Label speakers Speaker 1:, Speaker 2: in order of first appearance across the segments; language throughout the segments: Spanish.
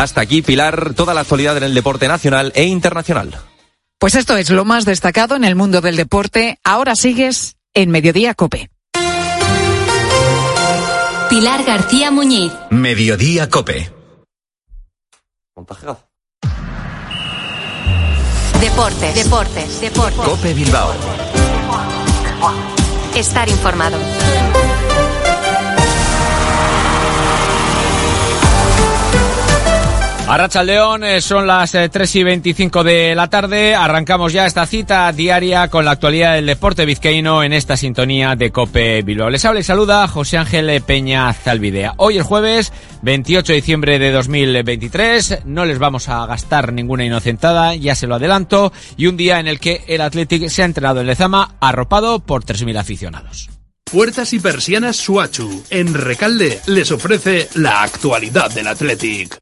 Speaker 1: Hasta aquí, Pilar, toda la actualidad en el deporte nacional e internacional.
Speaker 2: Pues esto es lo más destacado en el mundo del deporte. Ahora sigues en Mediodía Cope.
Speaker 3: Pilar García Muñiz.
Speaker 4: Mediodía Cope.
Speaker 3: Deportes, deportes, deportes.
Speaker 4: Cope Bilbao.
Speaker 3: Estar informado.
Speaker 5: Arracha León, eh, son las 3 y 25 de la tarde. Arrancamos ya esta cita diaria con la actualidad del deporte vizcaíno en esta sintonía de Cope Bilbao. Les habla y saluda José Ángel Peña Zalvidea. Hoy el jueves 28 de diciembre de 2023. No les vamos a gastar ninguna inocentada, ya se lo adelanto. Y un día en el que el Athletic se ha entrenado en Lezama arropado por 3.000 aficionados.
Speaker 6: Puertas y persianas Suachu. En Recalde les ofrece la actualidad del Athletic.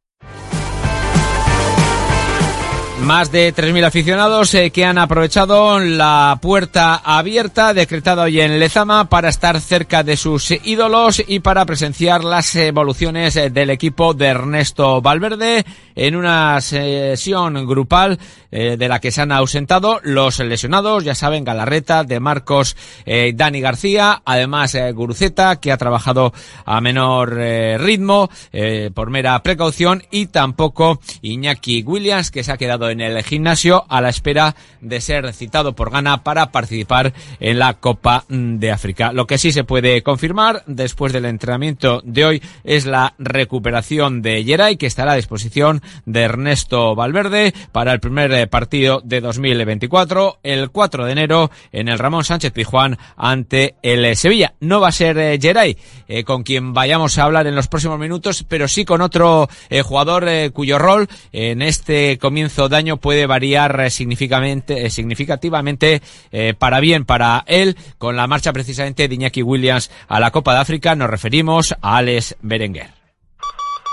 Speaker 5: Más de 3.000 aficionados eh, que han aprovechado la puerta abierta decretada hoy en Lezama para estar cerca de sus ídolos y para presenciar las evoluciones eh, del equipo de Ernesto Valverde en una sesión grupal eh, de la que se han ausentado los lesionados, ya saben, Galarreta, De Marcos, Dani García, además Guruceta, que ha trabajado a menor ritmo por mera precaución y tampoco Iñaki Williams, que se ha quedado en el gimnasio a la espera de ser citado por Ghana para participar en la Copa de África. Lo que sí se puede confirmar después del entrenamiento de hoy es la recuperación de Geray, que estará a disposición de Ernesto Valverde para el primer eh, partido de 2024, el 4 de enero, en el Ramón Sánchez Pizjuán ante el eh, Sevilla. No va a ser eh, Geray, eh, con quien vayamos a hablar en los próximos minutos, pero sí con otro eh, jugador eh, cuyo rol en este comienzo de año puede variar eh, significativamente, eh, significativamente eh, para bien para él, con la marcha precisamente de Iñaki Williams a la Copa de África. Nos referimos a Alex Berenguer.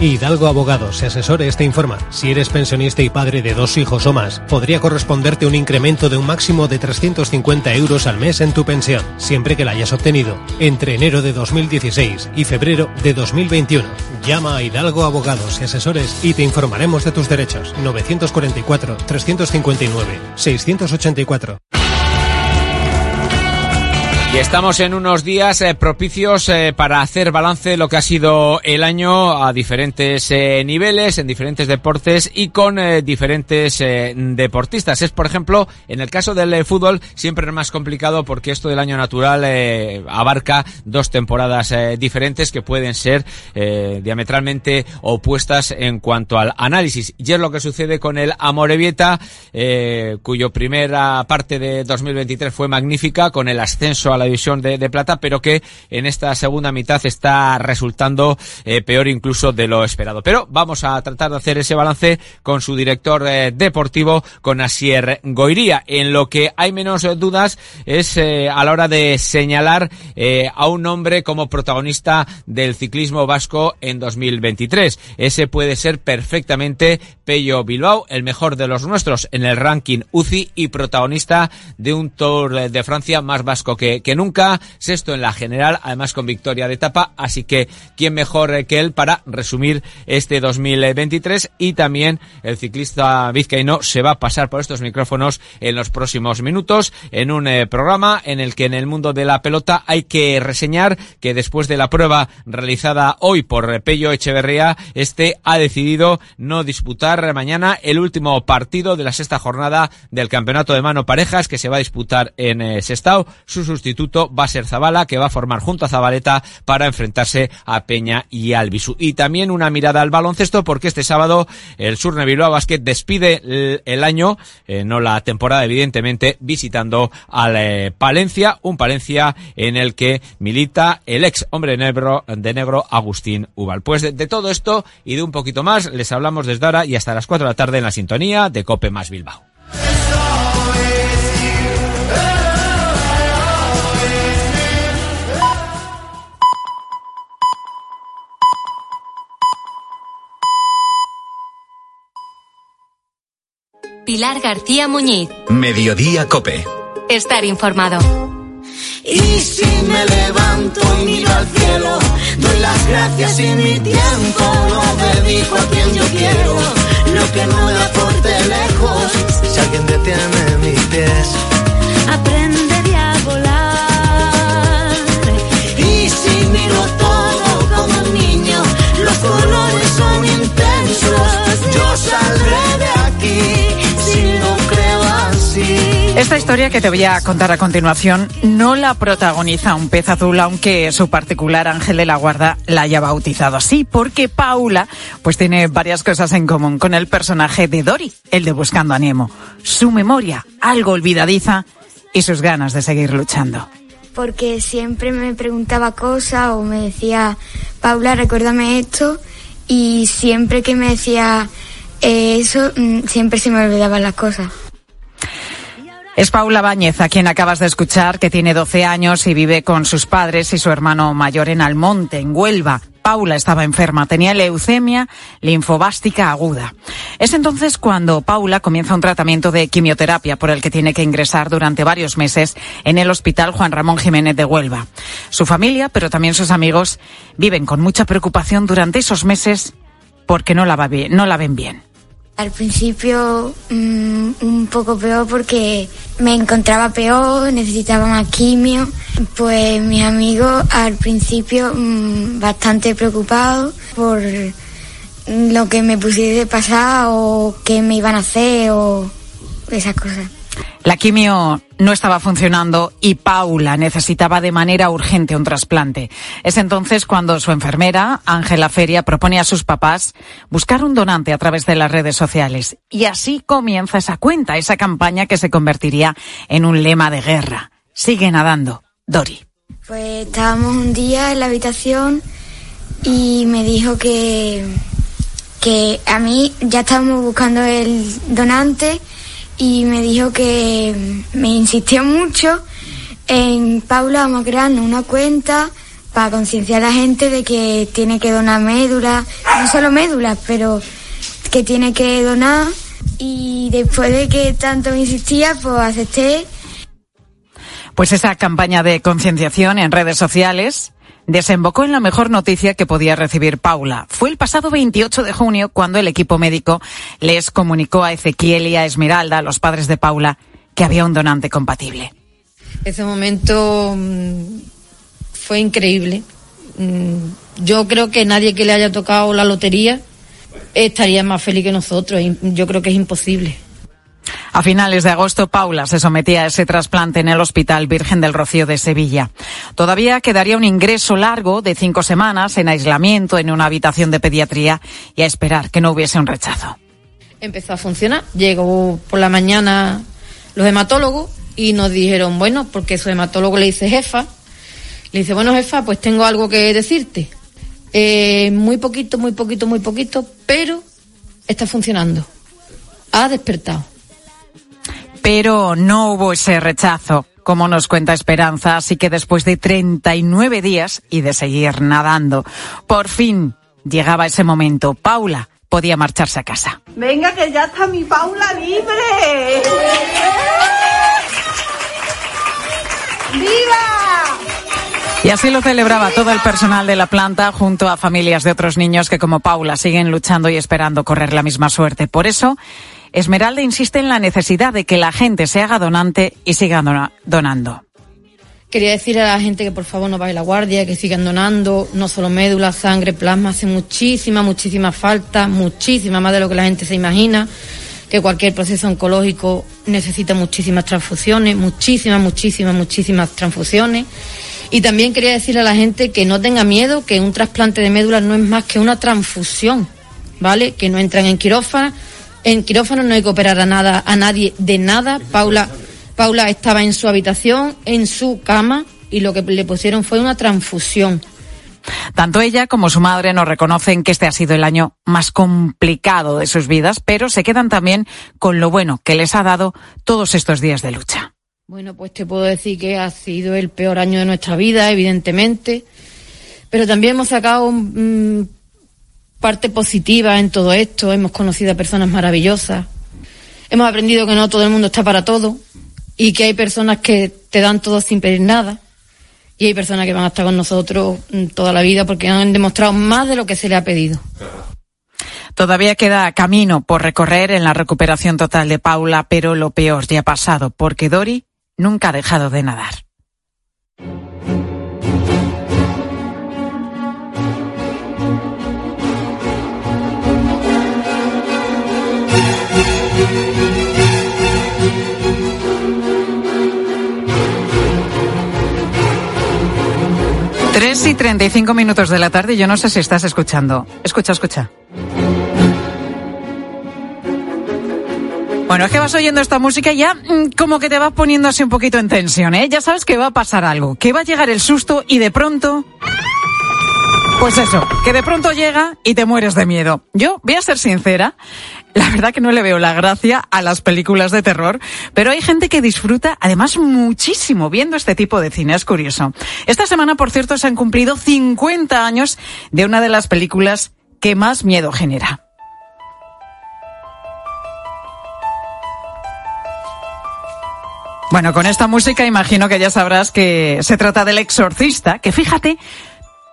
Speaker 7: Hidalgo Abogados y Asesores te informa. Si eres pensionista y padre de dos hijos o más, podría corresponderte un incremento de un máximo de 350 euros al mes en tu pensión, siempre que la hayas obtenido entre enero de 2016 y febrero de 2021. Llama a Hidalgo Abogados y Asesores y te informaremos de tus derechos. 944 359 684.
Speaker 5: Y estamos en unos días eh, propicios eh, para hacer balance de lo que ha sido el año a diferentes eh, niveles, en diferentes deportes y con diferentes deportistas. Es, por ejemplo, en el caso del fútbol, siempre es más complicado porque esto del año natural abarca dos temporadas diferentes que pueden ser diametralmente opuestas en cuanto al análisis. Y es lo que sucede con el Amorebieta, cuyo primera parte de 2023 fue magnífica con el ascenso a la división de, plata, pero que en esta segunda mitad está resultando eh, peor incluso de lo esperado. Pero vamos a tratar de hacer ese balance con su director eh, deportivo, con Asier Goiría. En lo que hay menos eh, dudas es a la hora de señalar a un hombre como protagonista del ciclismo vasco en 2023. Ese puede ser perfectamente Pello Bilbao, el mejor de los nuestros en el ranking UCI y protagonista de un Tour de Francia más vasco que nunca, sexto en la general, además con victoria de etapa, así que quién mejor eh, que él para resumir este 2023 y también el ciclista vizcaíno se va a pasar por estos micrófonos en los próximos minutos en un eh, programa en el que en el mundo de la pelota hay que reseñar que después de la prueba realizada hoy por Pello Echeverría, este ha decidido no disputar mañana el último partido de la sexta jornada del campeonato de mano parejas que se va a disputar en eh, Sestao. Su sustituto va a ser Zabala, que va a formar junto a Zabaleta para enfrentarse a Peña y Albisu. Y también una mirada al baloncesto, porque este sábado el Surne Bilbao Basket despide el, el año, eh, no la temporada, evidentemente, visitando al eh, Palencia, un Palencia en el que milita el ex hombre negro, de negro Agustín Ubal. Pues de, de todo esto y de un poquito más, les hablamos desde ahora y hasta las 4 de la tarde en la sintonía de Cope más Bilbao.
Speaker 3: Pilar García Muñiz.
Speaker 4: Mediodía Cope.
Speaker 3: Estar informado.
Speaker 8: Y si me levanto y miro al cielo, doy las gracias y mi tiempo lo dedico a quien yo quiero. Lo que no me aporte lejos, si alguien detiene mis pies, aprendería a volar. Y si miro
Speaker 2: Esta historia que te voy a contar a continuación no la protagoniza un pez azul, aunque su particular ángel de la guarda la haya bautizado así, porque Paula pues tiene varias cosas en común con el personaje de Dory, el de Buscando a Nemo. Su memoria, algo olvidadiza, y sus ganas de seguir luchando.
Speaker 9: porque siempre me preguntaba cosas o me decía, Paula, recuérdame esto, y siempre que me decía eh, eso, mm, siempre se me olvidaban las cosas.
Speaker 2: Es Paula Báñez, a quien acabas de escuchar, que tiene 12 años y vive con sus padres y su hermano mayor en Almonte, en Huelva. Paula estaba enferma, tenía leucemia linfobástica aguda. Es entonces cuando Paula comienza un tratamiento de quimioterapia por el que tiene que ingresar durante varios meses en el Hospital Juan Ramón Jiménez de Huelva. Su familia, pero también sus amigos, viven con mucha preocupación durante esos meses porque no la, va bien, no la ven bien.
Speaker 9: Al principio mm, un poco peor porque me encontraba peor, necesitaba más quimio. Pues mis amigos al principio mm, bastante preocupados por lo que me pusiese pasar o qué me iban a hacer o esas cosas.
Speaker 2: La quimio no estaba funcionando y Paula necesitaba de manera urgente un trasplante. Es entonces cuando su enfermera, Ángela Feria, propone a sus papás buscar un donante a través de las redes sociales. Y así comienza esa cuenta, esa campaña que se convertiría en un lema de guerra. Sigue nadando. Dori.
Speaker 9: Pues estábamos un día en la habitación y me dijo que, que a mí ya estábamos buscando el donante y me dijo que me insistió mucho en Paula vamos creando una cuenta para concienciar a la gente de que tiene que donar médula, no solo médulas, pero que tiene que donar y después de que tanto me insistía, pues acepté.
Speaker 2: Pues esa campaña de concienciación en redes sociales desembocó en la mejor noticia que podía recibir Paula. Fue el pasado 28 de junio cuando el equipo médico les comunicó a Ezequiel y a Esmeralda, los padres de Paula, que había un donante compatible.
Speaker 10: Ese momento mm, fue increíble. Mm, Yo creo que nadie que le haya tocado la lotería estaría más feliz que nosotros. Yo creo que es imposible.
Speaker 2: A finales de agosto, Paula se sometía a ese trasplante en el Hospital Virgen del Rocío de Sevilla. Todavía quedaría un ingreso largo de cinco semanas en aislamiento en una habitación de pediatría y a esperar que no hubiese un rechazo.
Speaker 10: Empezó a funcionar. Llegó por la mañana los hematólogos y nos dijeron, bueno, porque su hematólogo le dice jefa. Le dice, bueno, jefa, pues tengo algo que decirte. Eh, muy poquito, muy poquito, muy poquito, pero está funcionando. Ha despertado.
Speaker 2: Pero no hubo ese rechazo, como nos cuenta Esperanza, así que después de 39 días y de seguir nadando, por fin llegaba ese momento. Paula podía marcharse a casa.
Speaker 11: Venga, que ya está mi Paula libre. ¡Viva!
Speaker 2: Y así lo celebraba todo el personal de la planta junto a familias de otros niños que como Paula siguen luchando y esperando correr la misma suerte. Por eso, Esmeralda insiste en la necesidad de que la gente se haga donante y siga dona- donando.
Speaker 10: Quería decir a la gente que por favor no vaya la guardia, que sigan donando, no solo médula, sangre, plasma, hace muchísima, muchísima falta, muchísima más de lo que la gente se imagina, que cualquier proceso oncológico necesita muchísimas transfusiones, muchísimas, muchísimas, muchísimas transfusiones. Y también quería decirle a la gente que no tenga miedo, que un trasplante de médula no es más que una transfusión, ¿vale? Que no entran en quirófano. En quirófano no hay que operar a nada, a nadie de nada. Paula, Paula estaba en su habitación, en su cama, y lo que le pusieron fue una transfusión.
Speaker 2: Tanto ella como su madre nos reconocen que este ha sido el año más complicado de sus vidas, pero se quedan también con lo bueno que les ha dado todos estos días de lucha.
Speaker 10: Bueno, pues te puedo decir que ha sido el peor año de nuestra vida, evidentemente, pero también hemos sacado mm, parte positiva en todo esto, hemos conocido a personas maravillosas, Hemos aprendido que no todo el mundo está para todo y que hay personas que te dan todo sin pedir nada y hay personas que van a estar con nosotros mm, toda la vida porque han demostrado más de lo que se le ha pedido.
Speaker 2: Todavía queda camino por recorrer en la recuperación total de Paula, pero lo peor ya ha pasado porque Dori nunca ha dejado de nadar. Tres y treinta y cinco minutos de la tarde. Yo no sé si estás escuchando. Escucha, escucha. Bueno, es que vas oyendo esta música y ya mm, como que te vas poniendo así un poquito en tensión, ¿eh? Ya sabes que va a pasar algo, que va a llegar el susto y de pronto... Pues eso, que de pronto llega y te mueres de miedo. Yo voy a ser sincera, la verdad que no le veo la gracia a las películas de terror, pero hay gente que disfruta además muchísimo viendo este tipo de cine, es curioso. Esta semana, por cierto, se han cumplido 50 años de una de las películas que más miedo genera. Bueno, con esta música imagino que ya sabrás que se trata del exorcista, que fíjate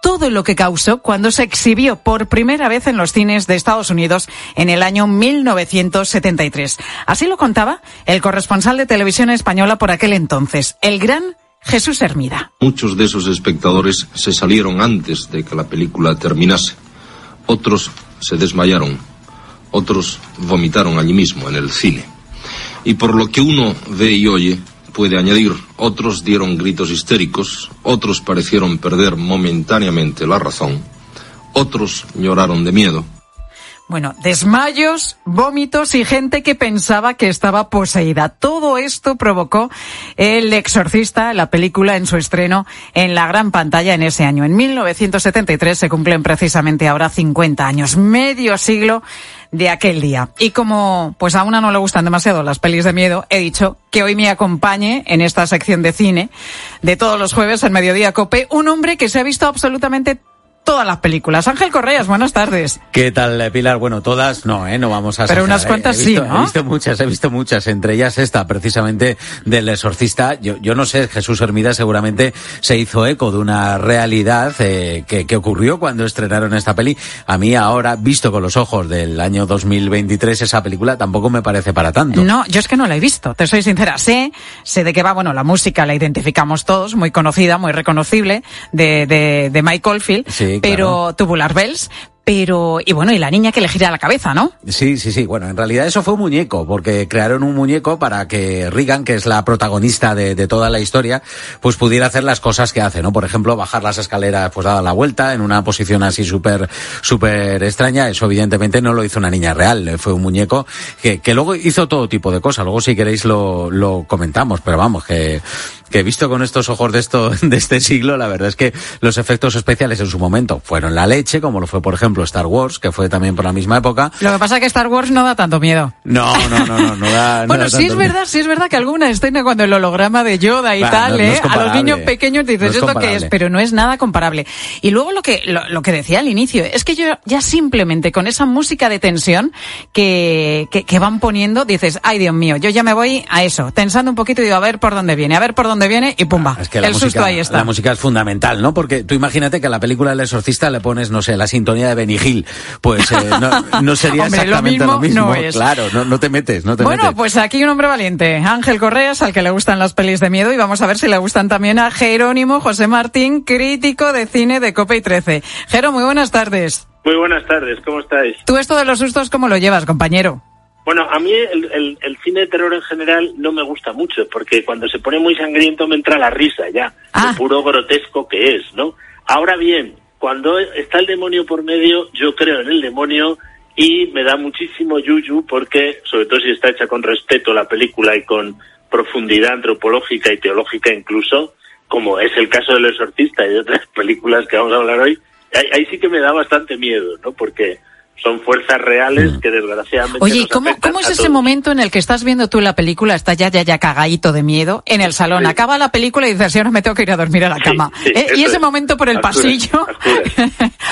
Speaker 2: todo lo que causó cuando se exhibió por primera vez en los cines de Estados Unidos en el año 1973. Así lo contaba el corresponsal de televisión española por aquel entonces, el gran Jesús Hermida.
Speaker 4: Muchos de esos espectadores se salieron antes de que la película terminase. Otros se desmayaron. Otros vomitaron allí mismo, en el cine. Y por lo que uno ve y oye, puede añadir, otros dieron gritos histéricos, otros parecieron perder momentáneamente la razón, otros lloraron de miedo.
Speaker 2: Bueno, desmayos, vómitos y gente que pensaba que estaba poseída. Todo esto provocó El Exorcista, la película en su estreno en la gran pantalla en ese año. En 1973 se cumplen precisamente ahora 50 años, medio siglo de aquel día. Y como pues a una no le gustan demasiado las pelis de miedo, he dicho que hoy me acompañe en esta sección de cine de todos los jueves en Mediodía Cope un hombre que se ha visto absolutamente todas las películas. Ángel Correas, buenas tardes.
Speaker 12: ¿Qué tal, eh, Pilar? Bueno, todas no, ¿eh? No vamos a...
Speaker 2: Pero unas cuantas
Speaker 12: sí,
Speaker 2: ¿no?
Speaker 12: He visto muchas, he visto muchas, entre ellas esta, precisamente, del exorcista. Yo, yo no sé, Jesús Hermida seguramente se hizo eco de una realidad eh, que, que ocurrió cuando estrenaron esta peli. A mí ahora, visto con los ojos del año 2023, esa película tampoco me parece para tanto.
Speaker 2: No, yo es que no la he visto, te soy sincera. Sé, sé de qué va, bueno, la música la identificamos todos, muy conocida, muy reconocible, de, de, de Mike Oldfield.
Speaker 12: Sí,
Speaker 2: pero
Speaker 12: claro.
Speaker 2: Tubular Bells. Pero, y bueno, y la niña que le gira la cabeza, ¿no?
Speaker 12: Sí, sí, sí. Bueno, en realidad eso fue un muñeco, porque crearon un muñeco para que Regan, que es la protagonista de, toda la historia, pues pudiera hacer las cosas que hace, ¿no? Por ejemplo, bajar las escaleras, pues dada la vuelta, en una posición así súper, súper extraña. Eso evidentemente no lo hizo una niña real, fue un muñeco que, que luego hizo todo tipo de cosas. Luego si queréis lo, lo comentamos, pero vamos, que, que visto con estos ojos de esto, de este siglo, la verdad es que los efectos especiales en su momento fueron la leche, como lo fue, por ejemplo, Star Wars, que fue también por la misma época.
Speaker 2: Lo que pasa es que Star Wars no da tanto miedo.
Speaker 12: No, no, no, no, no da. no
Speaker 2: Bueno,
Speaker 12: da
Speaker 2: sí es verdad, sí es verdad que alguna escena cuando el holograma de Yoda y
Speaker 12: Bah,
Speaker 2: tal,
Speaker 12: no-
Speaker 2: ¿eh? a los niños pequeños dices, ¿esto qué es? Pero no es nada comparable. Y luego lo que, lo, lo que decía al inicio, es que yo ya simplemente con esa música de tensión que, que, que van poniendo, dices, ay Dios mío, yo ya me voy a eso, tensando un poquito y digo, a ver por dónde viene, a ver por dónde viene y pumba.
Speaker 12: Es que la
Speaker 2: el
Speaker 12: música,
Speaker 2: susto ahí está.
Speaker 12: La música es fundamental, ¿no? Porque tú imagínate que a la película El Exorcista le pones, no sé, la sintonía de Benny Hill. Pues eh, no, no sería
Speaker 2: Hombre, lo
Speaker 12: exactamente
Speaker 2: mismo
Speaker 12: lo mismo.
Speaker 2: no es.
Speaker 12: Claro, no, no te metes, no te
Speaker 2: Bueno,
Speaker 12: metes.
Speaker 2: pues aquí un hombre valiente, Ángel Correas, al que le gustan las pelis de miedo y vamos a ver si le gustan también a Jerónimo José Martín, crítico de cine de Cope y 13. Jero, muy buenas tardes.
Speaker 13: Muy buenas tardes, ¿cómo estáis?
Speaker 2: ¿Tú esto de los sustos cómo lo llevas, compañero?
Speaker 13: Bueno, a mí el, el- el cine de terror en general no me gusta mucho, porque cuando se pone muy sangriento me entra la risa ya, lo puro grotesco que es, ¿no? Ahora bien, cuando está el demonio por medio, yo creo en el demonio y me da muchísimo yuyu porque, sobre todo si está hecha con respeto la película y con profundidad antropológica y teológica incluso, como es el caso del exorcista y de otras películas que vamos a hablar hoy, ahí, ahí sí que me da bastante miedo, ¿no? Porque son fuerzas reales que desgraciadamente
Speaker 2: Oye, ¿y
Speaker 13: nos
Speaker 2: cómo, cómo es ese
Speaker 13: todos.
Speaker 2: momento en el que estás viendo tú la película, estás ya, ya, ya cagadito de miedo en el salón, acaba la película y dices, "Sí, ahora me tengo que ir a dormir a la cama?
Speaker 13: sí,
Speaker 2: ¿Eh? Y ese
Speaker 13: es.
Speaker 2: momento por el
Speaker 13: A oscuras,
Speaker 2: pasillo,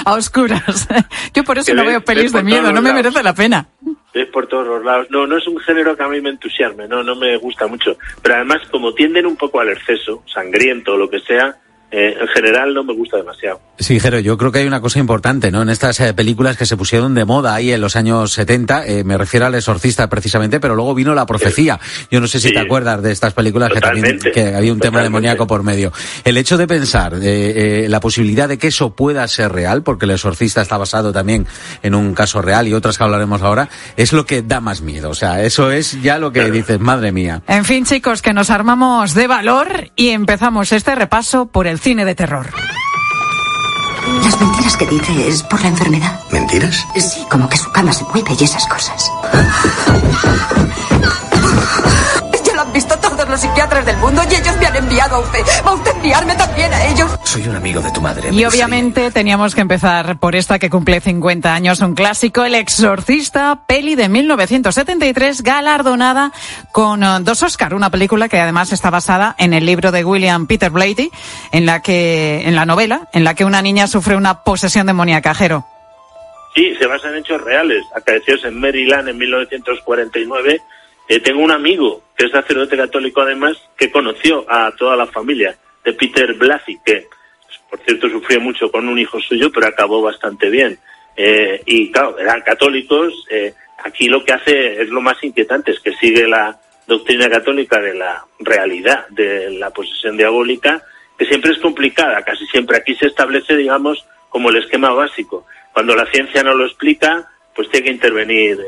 Speaker 2: a oscuras. Yo por eso
Speaker 13: Que
Speaker 2: no
Speaker 13: ves-
Speaker 2: veo pelis de miedo, no me
Speaker 13: lados.
Speaker 2: merece la pena.
Speaker 13: ves por todos los lados. No, no es un género que a mí me entusiasme, no, no me gusta mucho. Pero además, como tienden un poco al exceso, sangriento o lo que sea, eh, en general no me gusta demasiado.
Speaker 12: Sí, Jero, yo creo que hay una cosa importante, ¿no? En estas eh, películas que se pusieron de moda ahí en los años 70, eh, me refiero al exorcista precisamente, pero luego vino la profecía. Yo no sé si te acuerdas de estas películas que también que había un tema demoníaco por medio. El hecho de pensar eh, la posibilidad de que eso pueda ser real, porque el exorcista está basado también en un caso real y otras que hablaremos ahora, es lo que da más miedo. O sea, eso es ya lo que dices, madre mía.
Speaker 2: En fin, chicos, que nos armamos de valor y empezamos este repaso por el cine de terror.
Speaker 14: Las mentiras que dice es por la enfermedad.
Speaker 15: ¿Mentiras?
Speaker 14: Sí, como que su cama se mueve y esas cosas. los psiquiatras del mundo y ellos me han enviado a usted. ¿Va usted a enviarme también a ellos?
Speaker 15: Soy un amigo de tu madre.
Speaker 2: Y obviamente teníamos que empezar por esta que cumple 50 años, un clásico, El Exorcista, peli de 1973, galardonada con uh, dos Oscar, una película que además está basada en el libro de William Peter Blatty, en la que, en la novela, en la que una niña sufre una posesión demoníaca, Jero.
Speaker 13: Sí, se basa en hechos reales, acaecidos en Maryland en 1949. Eh, tengo un amigo que es sacerdote católico además que conoció a toda la familia de Peter Blasey, que por cierto sufrió mucho con un hijo suyo, pero acabó bastante bien. Eh, y claro, eran católicos. Eh, aquí lo que hace es lo más inquietante, es que sigue la doctrina católica de la realidad de la posesión diabólica, que siempre es complicada, casi siempre aquí se establece, digamos, como el esquema básico. Cuando la ciencia no lo explica, pues tiene que intervenir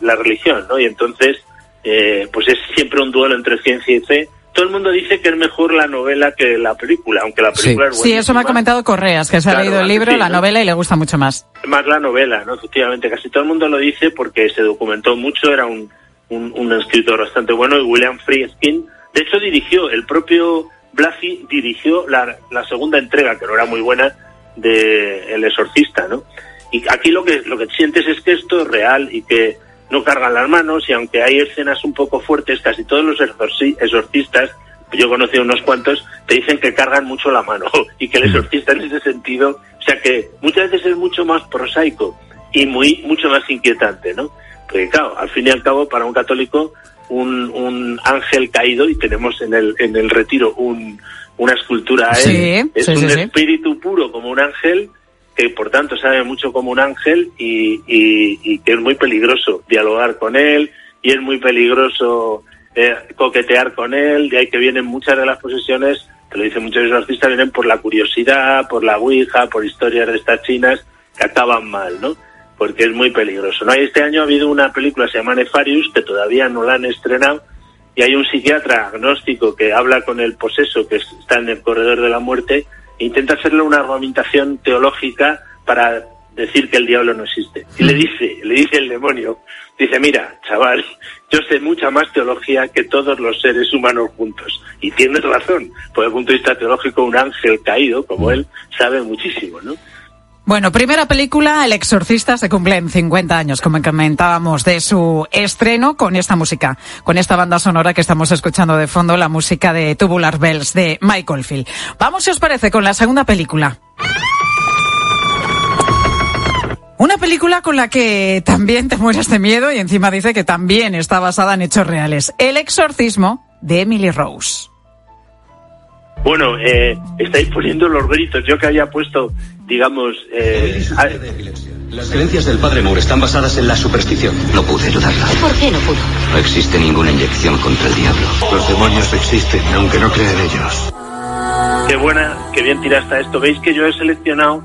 Speaker 13: la religión, ¿no? Y entonces, eh, pues es siempre un duelo entre ciencia y fe. Todo el mundo dice que es mejor la novela que la película, aunque la película es buena.
Speaker 2: Sí, eso me ha comentado Correas, que se ha leído el
Speaker 13: ¿a que
Speaker 2: libro,
Speaker 13: sí,
Speaker 2: la
Speaker 13: no?
Speaker 2: novela y le gusta mucho más.
Speaker 13: Más la novela, ¿no? Efectivamente, casi todo el mundo lo dice porque se documentó mucho, era un, un, un escritor bastante bueno y William Friedkin, de hecho dirigió, el propio Blasey dirigió la, la segunda entrega, que no era muy buena, de El Exorcista, ¿no? Y aquí lo que, lo que sientes es que esto es real y que no cargan las manos y aunque hay escenas un poco fuertes, casi todos los exorci- exorcistas, yo conocí unos cuantos, te dicen que cargan mucho la mano y que el exorcista en ese sentido, o sea que muchas veces es mucho más prosaico y muy mucho más inquietante, ¿no? Porque claro, al fin y al cabo para un católico un, un ángel caído y tenemos en el en el retiro un, una escultura a él,
Speaker 2: Sí,
Speaker 13: es
Speaker 2: sí,
Speaker 13: un
Speaker 2: sí.
Speaker 13: espíritu puro como un ángel que por tanto sabe mucho como un ángel y, y- que es muy peligroso dialogar con él y es muy peligroso eh, coquetear con él, de ahí que vienen muchas de las posesiones, te lo dicen muchos exorcistas, vienen por la curiosidad, por la ouija, por historias de estas chinas que acaban mal, ¿no? Porque es muy peligroso. ¿no? Este año ha habido una película se llama Nefarius, que todavía no la han estrenado, y hay un psiquiatra agnóstico que habla con el poseso que está en el corredor de la muerte e intenta hacerle una argumentación teológica para decir que el diablo no existe. Y le dice, le dice el demonio, dice, mira, chaval, yo sé mucha más teología que todos los seres humanos juntos. Y tienes razón, por el punto de vista teológico, un ángel caído como él sabe muchísimo, ¿no?
Speaker 2: Bueno, primera película, El Exorcista, se cumplen 50 años, como comentábamos, de su estreno con esta música, con esta banda sonora que estamos escuchando de fondo, la música de Tubular Bells de Michael Field. Vamos, si os parece, con la segunda película. Una película con la que también te mueres de miedo y encima dice que también está basada en hechos reales. El exorcismo de Emily Rose.
Speaker 13: Bueno, eh, estáis poniendo los gritos. Yo que había puesto, digamos, eh, a-
Speaker 16: Las creencias del padre Moore están basadas en la superstición. No pude ayudarla.
Speaker 3: ¿Por qué no pudo?
Speaker 16: No existe ninguna inyección contra el diablo.
Speaker 15: Los demonios existen, aunque no crea en ellos.
Speaker 13: qué buena, qué bien tiraste a esto. Veis que yo he seleccionado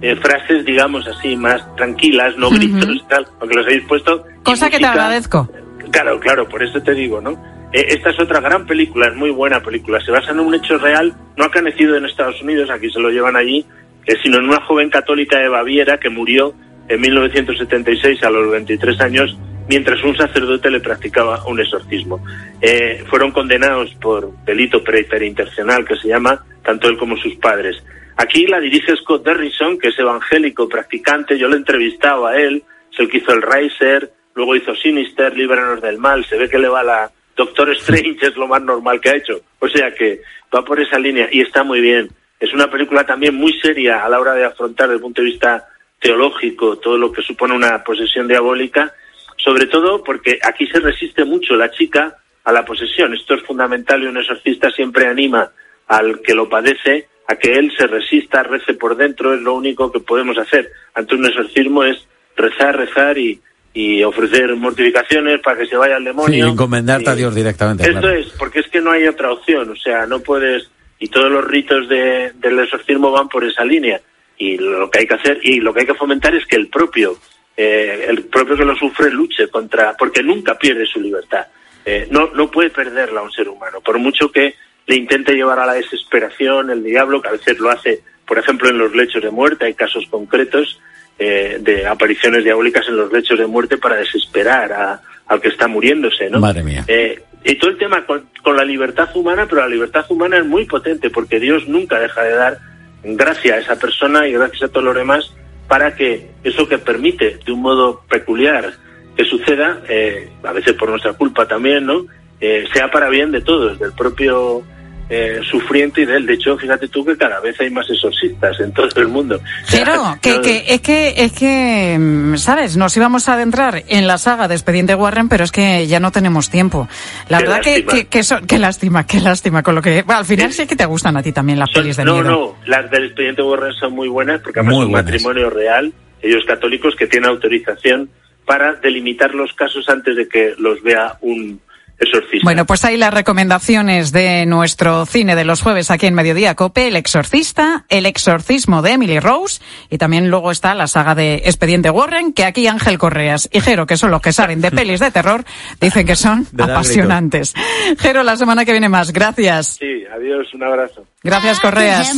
Speaker 13: eh, frases, digamos así, más tranquilas, no gritos y tal, porque los habéis puesto.
Speaker 2: Cosa que te agradezco.
Speaker 13: Claro, claro, por eso te digo, ¿no? Eh, esta es otra gran película, es muy buena película. Se basa en un hecho real, no acanecido en Estados Unidos, aquí se lo llevan allí, eh, sino en una joven católica de Baviera que murió en 1976 a los 23 años mientras un sacerdote le practicaba un exorcismo. Eh, fueron condenados por delito preterintencional que se llama, tanto él como sus padres. Aquí la dirige Scott Derrison, que es evangélico, practicante, yo lo he entrevistado a él, es el que hizo el Riser, luego hizo Sinister, Líbranos del Mal, se ve que le va la Doctor Strange, es lo más normal que ha hecho. O sea que va por esa línea y está muy bien. Es una película también muy seria a la hora de afrontar desde el punto de vista teológico todo lo que supone una posesión diabólica, sobre todo porque aquí se resiste mucho la chica a la posesión. Esto es fundamental y un exorcista siempre anima al que lo padece a que él se resista, rece por dentro, es lo único que podemos hacer ante un exorcismo es rezar, rezar y, y ofrecer mortificaciones para que se vaya al demonio.
Speaker 12: Sí, encomendarte a Dios directamente.
Speaker 13: Esto
Speaker 12: claro.
Speaker 13: es, porque es que no hay otra opción, o sea, no puedes, y todos los ritos de, del exorcismo van por esa línea, y lo que hay que hacer, y lo que hay que fomentar es que el propio, eh, el propio que lo sufre luche contra, porque nunca pierde su libertad, eh, no, no puede perderla un ser humano, por mucho que le intente llevar a la desesperación el diablo, que a veces lo hace, por ejemplo, en los lechos de muerte, hay casos concretos, eh, de apariciones diabólicas en los lechos de muerte para desesperar a, al que está muriéndose, ¿no?
Speaker 12: Madre mía.
Speaker 13: Eh, y todo el tema con, con, la libertad humana, pero la libertad humana es muy potente porque Dios nunca deja de dar gracia a esa persona y gracias a todos los demás para que eso que permite de un modo peculiar que suceda, eh, a veces por nuestra culpa también, ¿no? Eh, sea para bien de todos, del propio eh, sufriente y de él. De hecho, fíjate tú que cada vez hay más exorcistas en todo el mundo.
Speaker 2: Pero que, que, es que es que, ¿sabes? Nos íbamos a adentrar en la saga de Expediente Warren, pero es que ya no tenemos tiempo. La
Speaker 13: Qué
Speaker 2: verdad que, que, que son, qué lástima, qué lástima con lo que... Bueno, al final sí que te gustan a ti también las pelis de
Speaker 13: no,
Speaker 2: miedo.
Speaker 13: no, las del expediente Warren son muy buenas porque además
Speaker 12: Muy
Speaker 13: es un matrimonio real, ellos católicos que tienen autorización para delimitar los casos antes de que los vea un exorcista.
Speaker 2: Bueno, pues ahí las recomendaciones de nuestro cine de los jueves aquí en Mediodía Cope, El Exorcista, El Exorcismo de Emily Rose y también luego está la saga de Expediente Warren, que aquí Ángel Correas y Jero, que son los que saben de pelis de terror, dicen que son apasionantes. Jero, la semana que viene más. Gracias.
Speaker 13: Sí, adiós, un abrazo.
Speaker 2: Gracias, Correas.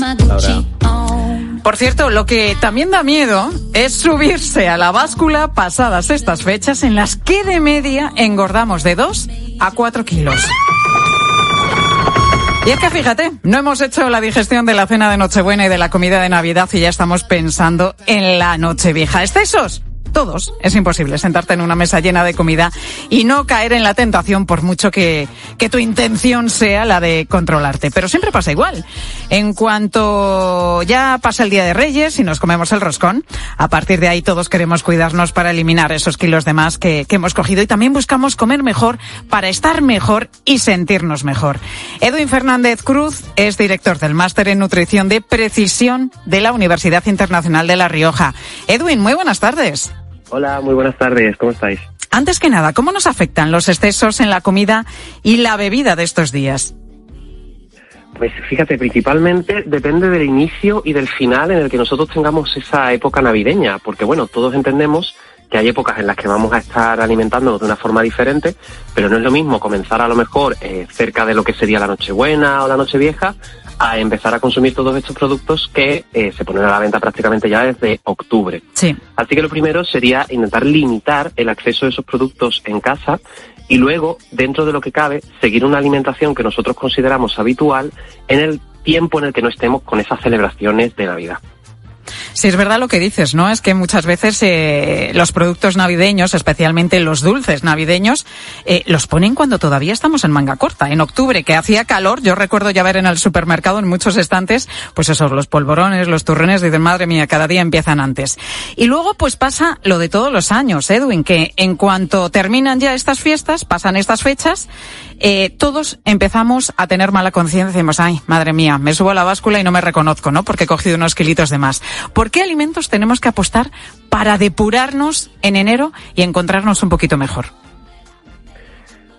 Speaker 2: Por cierto, lo que también da miedo es subirse a la báscula pasadas estas fechas en las que de media engordamos de 2 a 4 kilos. Y es que fíjate, no hemos hecho la digestión de la cena de Nochebuena y de la comida de Navidad y ya estamos pensando en la Nochevieja. ¿Excesos? Todos. Es imposible sentarte en una mesa llena de comida y no caer en la tentación por mucho que, que tu intención sea la de controlarte. Pero siempre pasa igual. En cuanto ya pasa el Día de Reyes y nos comemos el roscón, a partir de ahí todos queremos cuidarnos para eliminar esos kilos de más que, que hemos cogido y también buscamos comer mejor para estar mejor y sentirnos mejor. Edwin Fernández Cruz es director del Máster en Nutrición de Precisión de la Universidad Internacional de La Rioja. Edwin, muy buenas tardes.
Speaker 17: Hola, muy buenas tardes, ¿cómo estáis?
Speaker 2: Antes que nada, ¿cómo nos afectan los excesos en la comida y la bebida de estos días?
Speaker 17: Pues fíjate, principalmente depende del inicio y del final en el que nosotros tengamos esa época navideña, porque bueno, todos entendemos que hay épocas en las que vamos a estar alimentándonos de una forma diferente, pero no es lo mismo comenzar a lo mejor eh, cerca de lo que sería la Nochebuena o la Nochevieja a empezar a consumir todos estos productos que eh, se ponen a la venta prácticamente ya desde octubre.
Speaker 2: Sí.
Speaker 17: Así que lo primero sería intentar limitar el acceso de esos productos en casa y luego, dentro de lo que cabe, seguir una alimentación que nosotros consideramos habitual en el tiempo en el que no estemos con esas celebraciones de Navidad.
Speaker 2: Sí, es verdad lo que dices, ¿no? Es que muchas veces eh, los productos navideños, especialmente los dulces navideños, eh, los ponen cuando todavía estamos en manga corta. En octubre, que hacía calor, yo recuerdo ya ver en el supermercado en muchos estantes, pues esos, los polvorones, los turrones, dicen, madre mía, cada día empiezan antes. Y luego, pues pasa lo de todos los años, Edwin, que en cuanto terminan ya estas fiestas, pasan estas fechas, eh, todos empezamos a tener mala conciencia y decimos, ay, madre mía, me subo a la báscula y no me reconozco, ¿no? Porque he cogido unos kilitos de más. ¿Por qué alimentos tenemos que apostar para depurarnos en enero y encontrarnos un poquito mejor?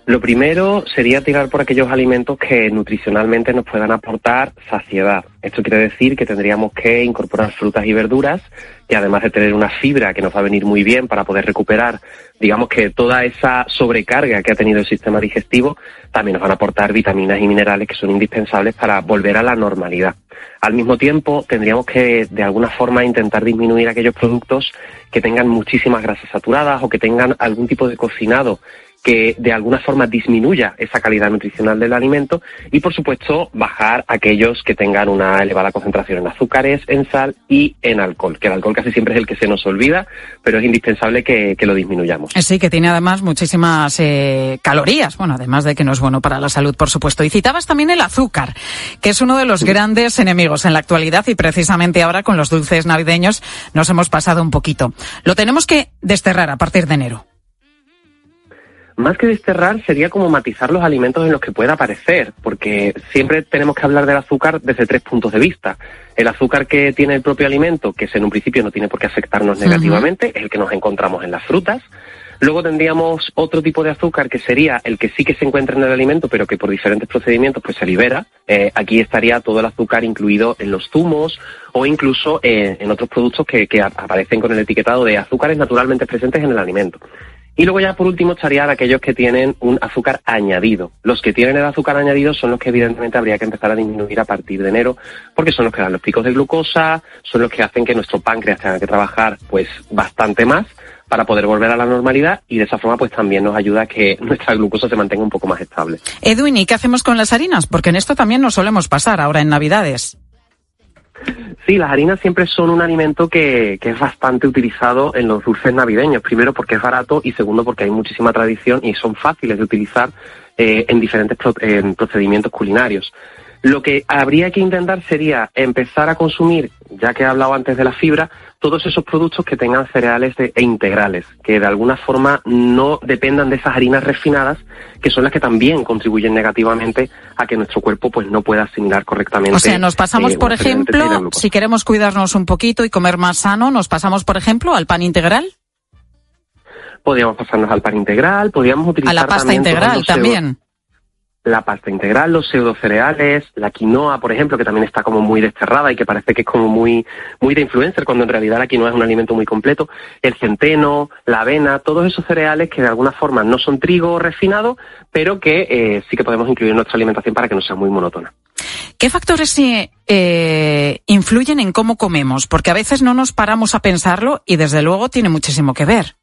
Speaker 17: Lo primero sería tirar por aquellos alimentos que nutricionalmente nos puedan aportar saciedad. Esto quiere decir que tendríamos que incorporar frutas y verduras que además de tener una fibra que nos va a venir muy bien para poder recuperar, digamos que toda esa sobrecarga que ha tenido el sistema digestivo, también nos van a aportar vitaminas y minerales que son indispensables para volver a la normalidad. Al mismo tiempo, tendríamos que de alguna forma intentar disminuir aquellos productos que tengan muchísimas grasas saturadas o que tengan algún tipo de cocinado que de alguna forma disminuya esa calidad nutricional del alimento y por supuesto bajar aquellos que tengan una elevada concentración en azúcares, en sal y en alcohol, que el alcohol casi siempre es el que se nos olvida, pero es indispensable que, que lo disminuyamos.
Speaker 2: Sí, que tiene además muchísimas eh, calorías, bueno, además de que no es bueno para la salud, por supuesto. Y citabas también el azúcar, que es uno de los grandes enemigos en la actualidad y precisamente ahora con los dulces navideños nos hemos pasado un poquito. Lo tenemos que desterrar a partir de enero.
Speaker 17: Más que desterrar sería como matizar los alimentos en los que pueda aparecer, porque siempre tenemos que hablar del azúcar desde tres puntos de vista. El azúcar que tiene el propio alimento, que en un principio no tiene por qué afectarnos negativamente, es el que nos encontramos en las frutas. Luego tendríamos otro tipo de azúcar que sería el que sí que se encuentra en el alimento, pero que por diferentes procedimientos pues se libera. Eh, aquí estaría todo el azúcar incluido en los zumos o incluso eh, en otros productos que, que aparecen con el etiquetado de azúcares naturalmente presentes en el alimento. Y luego ya por último estarían aquellos que tienen un azúcar añadido. Los que tienen el azúcar añadido son los que evidentemente habría que empezar a disminuir a partir de enero, porque son los que dan los picos de glucosa, son los que hacen que nuestro páncreas tenga que trabajar pues bastante más para poder volver a la normalidad y de esa forma pues también nos ayuda a que nuestra glucosa se mantenga un poco más estable.
Speaker 2: Edwin, ¿y qué hacemos con las harinas? Porque en esto también nos solemos pasar ahora en Navidades.
Speaker 17: Sí, las harinas siempre son un alimento que, que, es bastante utilizado en los dulces navideños. Primero porque es barato y segundo porque hay muchísima tradición y son fáciles de utilizar eh, en diferentes en procedimientos culinarios. Lo que habría que intentar sería empezar a consumir, ya que he hablado antes de la fibra, todos esos productos que tengan cereales e integrales, que de alguna forma no dependan de esas harinas refinadas, que son las que también contribuyen negativamente a que nuestro cuerpo pues no pueda asimilar correctamente.
Speaker 2: O sea, nos pasamos, eh, por ejemplo, si queremos cuidarnos un poquito y comer más sano, nos pasamos, por ejemplo, al pan integral.
Speaker 17: Podríamos pasarnos al pan integral, podríamos utilizar
Speaker 2: a la pasta integral también
Speaker 17: la pasta integral, los pseudocereales, la quinoa, por ejemplo, que también está como muy desterrada y que parece que es como muy, muy de influencer, cuando en realidad la quinoa es un alimento muy completo, el centeno, la avena, todos esos cereales que de alguna forma no son trigo refinado, pero que eh, sí que podemos incluir en nuestra alimentación para que no sea muy monótona.
Speaker 2: ¿Qué factores eh, influyen en cómo comemos? Porque a veces no nos paramos a pensarlo y desde luego tiene muchísimo que ver.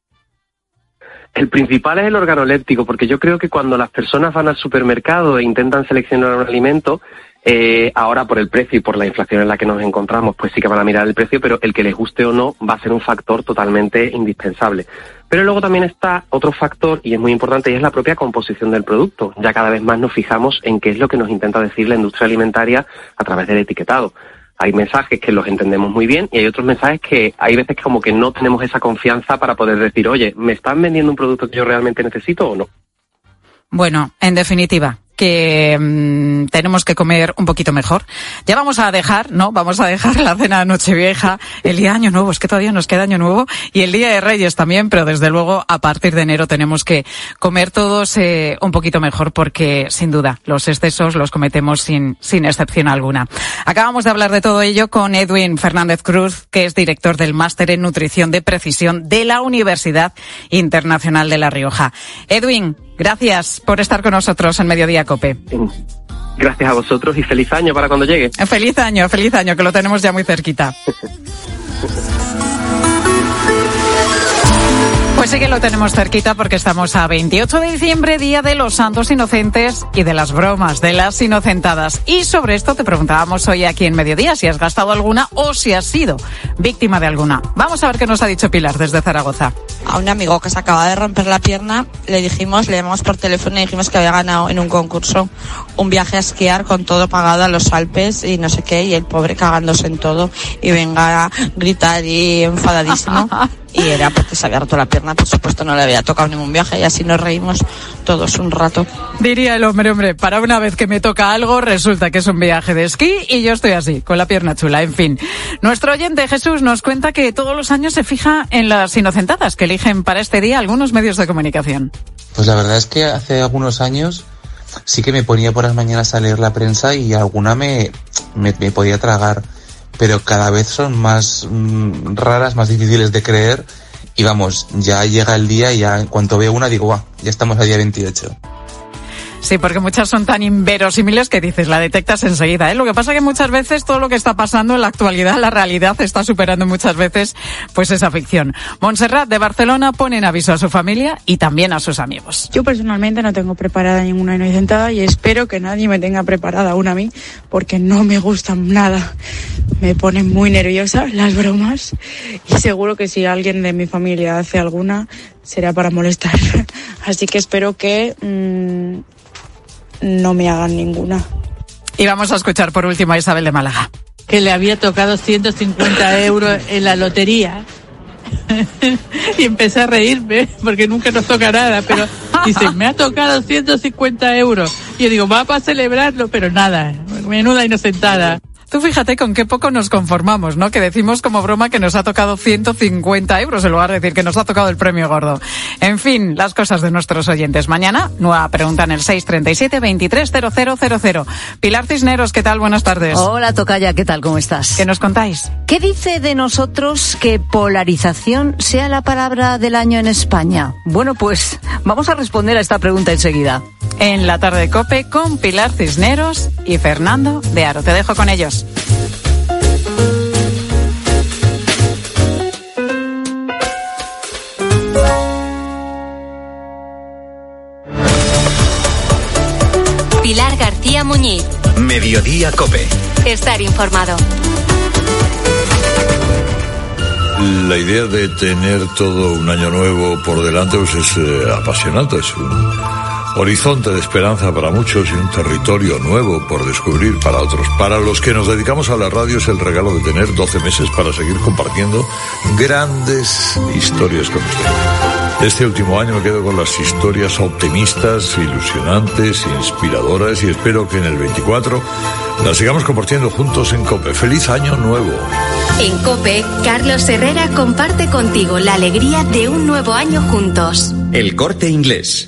Speaker 17: El principal es el organoléptico, porque yo creo que cuando las personas van al supermercado e intentan seleccionar un alimento, eh, ahora por el precio y por la inflación en la que nos encontramos, pues sí que van a mirar el precio, pero el que les guste o no va a ser un factor totalmente indispensable. Pero luego también está otro factor, y es muy importante, y es la propia composición del producto. Ya cada vez más nos fijamos en qué es lo que nos intenta decir la industria alimentaria a través del etiquetado hay mensajes que los entendemos muy bien y hay otros mensajes que hay veces como que no tenemos esa confianza para poder decir, oye, ¿me están vendiendo un producto que yo realmente necesito o no?
Speaker 2: Bueno, en definitiva, que mm, tenemos que comer un poquito mejor. Ya vamos a dejar, ¿no? Vamos a dejar la cena de Nochevieja, el día de Año Nuevo, es que todavía nos queda Año Nuevo, y el día de Reyes también, pero desde luego a partir de enero tenemos que comer todos eh, un poquito mejor porque, sin duda, los excesos los cometemos sin, sin excepción alguna. Acabamos de hablar de todo ello con Edwin Fernández Cruz, que es director del Máster en Nutrición de Precisión de la Universidad Internacional de La Rioja. Edwin, Gracias por estar con nosotros en Mediodía Cope.
Speaker 17: Gracias a vosotros y feliz año para cuando llegue.
Speaker 2: Feliz año, feliz año, que lo tenemos ya muy cerquita. Pues sí que lo tenemos cerquita porque estamos a 28 de diciembre, Día de los Santos Inocentes y de las bromas, de las inocentadas. Y sobre esto te preguntábamos hoy aquí en Mediodía si has gastado alguna o si has sido víctima de alguna. Vamos a ver qué nos ha dicho Pilar desde Zaragoza.
Speaker 18: A un amigo que se acaba de romper la pierna le dijimos, le llamamos por teléfono y dijimos que había ganado en un concurso un viaje a esquiar con todo pagado a los Alpes y no sé qué, y el pobre cagándose en todo y venga a gritar y enfadadísimo. y era porque se había roto la pierna, por supuesto no le había tocado ningún viaje y así nos reímos todos un rato.
Speaker 2: Diría el hombre, hombre, para una vez que me toca algo resulta que es un viaje de esquí y yo estoy así, con la pierna chula, en fin. Nuestro oyente Jesús nos cuenta que todos los años se fija en las inocentadas que para este día algunos medios de comunicación.
Speaker 19: Pues la verdad es que hace algunos años sí que me ponía por las mañanas a leer la prensa y alguna me, me, podía tragar pero cada vez son más mm, raras, más difíciles de creer y vamos, ya llega el día y ya en cuanto veo una digo, ya estamos a día 28.
Speaker 2: Sí, porque muchas son tan inverosímiles que dices, la detectas enseguida. ¿eh? Lo que pasa que muchas veces todo lo que está pasando en la actualidad, la realidad está superando muchas veces pues esa ficción. Montserrat de Barcelona pone en aviso a su familia y también a sus amigos.
Speaker 20: Yo personalmente no tengo preparada ninguna inocentada y espero que nadie me tenga preparada una a mí porque no me gustan nada. Me ponen muy nerviosa las bromas y seguro que si alguien de mi familia hace alguna será para molestar. Así que espero que mmm, no me hagan ninguna.
Speaker 2: Y vamos a escuchar por último a Isabel de Málaga.
Speaker 21: Que le había tocado 150 euros en la lotería. y empecé a reírme, porque nunca nos toca nada, pero Dice, me ha tocado 150 euros. Y yo digo, va para celebrarlo, pero nada, menuda inocentada.
Speaker 2: Tú fíjate con qué poco nos conformamos, ¿no? Que decimos como broma que nos ha tocado 150 euros en lugar de decir que nos ha tocado el premio gordo. En fin, las cosas de nuestros oyentes. Mañana, nueva pregunta en el 637-230000. Pilar Cisneros, ¿qué tal? Buenas tardes.
Speaker 22: Hola, Tocaya, ¿qué tal? ¿Cómo estás?
Speaker 2: ¿Qué nos contáis?
Speaker 22: ¿Qué dice de nosotros que polarización sea la palabra del año en España? Bueno, pues vamos a responder a esta pregunta enseguida.
Speaker 2: En la tarde de Cope con Pilar Cisneros y Fernando de Aro. Te dejo con ellos.
Speaker 3: Pilar García Muñiz.
Speaker 23: Mediodía Cope.
Speaker 3: Estar informado.
Speaker 24: La idea de tener todo un año nuevo por delante pues es eh, apasionante, es un horizonte de esperanza para muchos y un territorio nuevo por descubrir para otros. Para los que nos dedicamos a la radio es el regalo de tener 12 meses para seguir compartiendo grandes historias con ustedes. Este último año me quedo con las historias optimistas, ilusionantes, inspiradoras y espero que en el 24 las sigamos compartiendo juntos en COPE. ¡Feliz año nuevo!
Speaker 3: En Cope, Carlos Herrera comparte contigo la alegría de un nuevo año juntos.
Speaker 23: El corte inglés,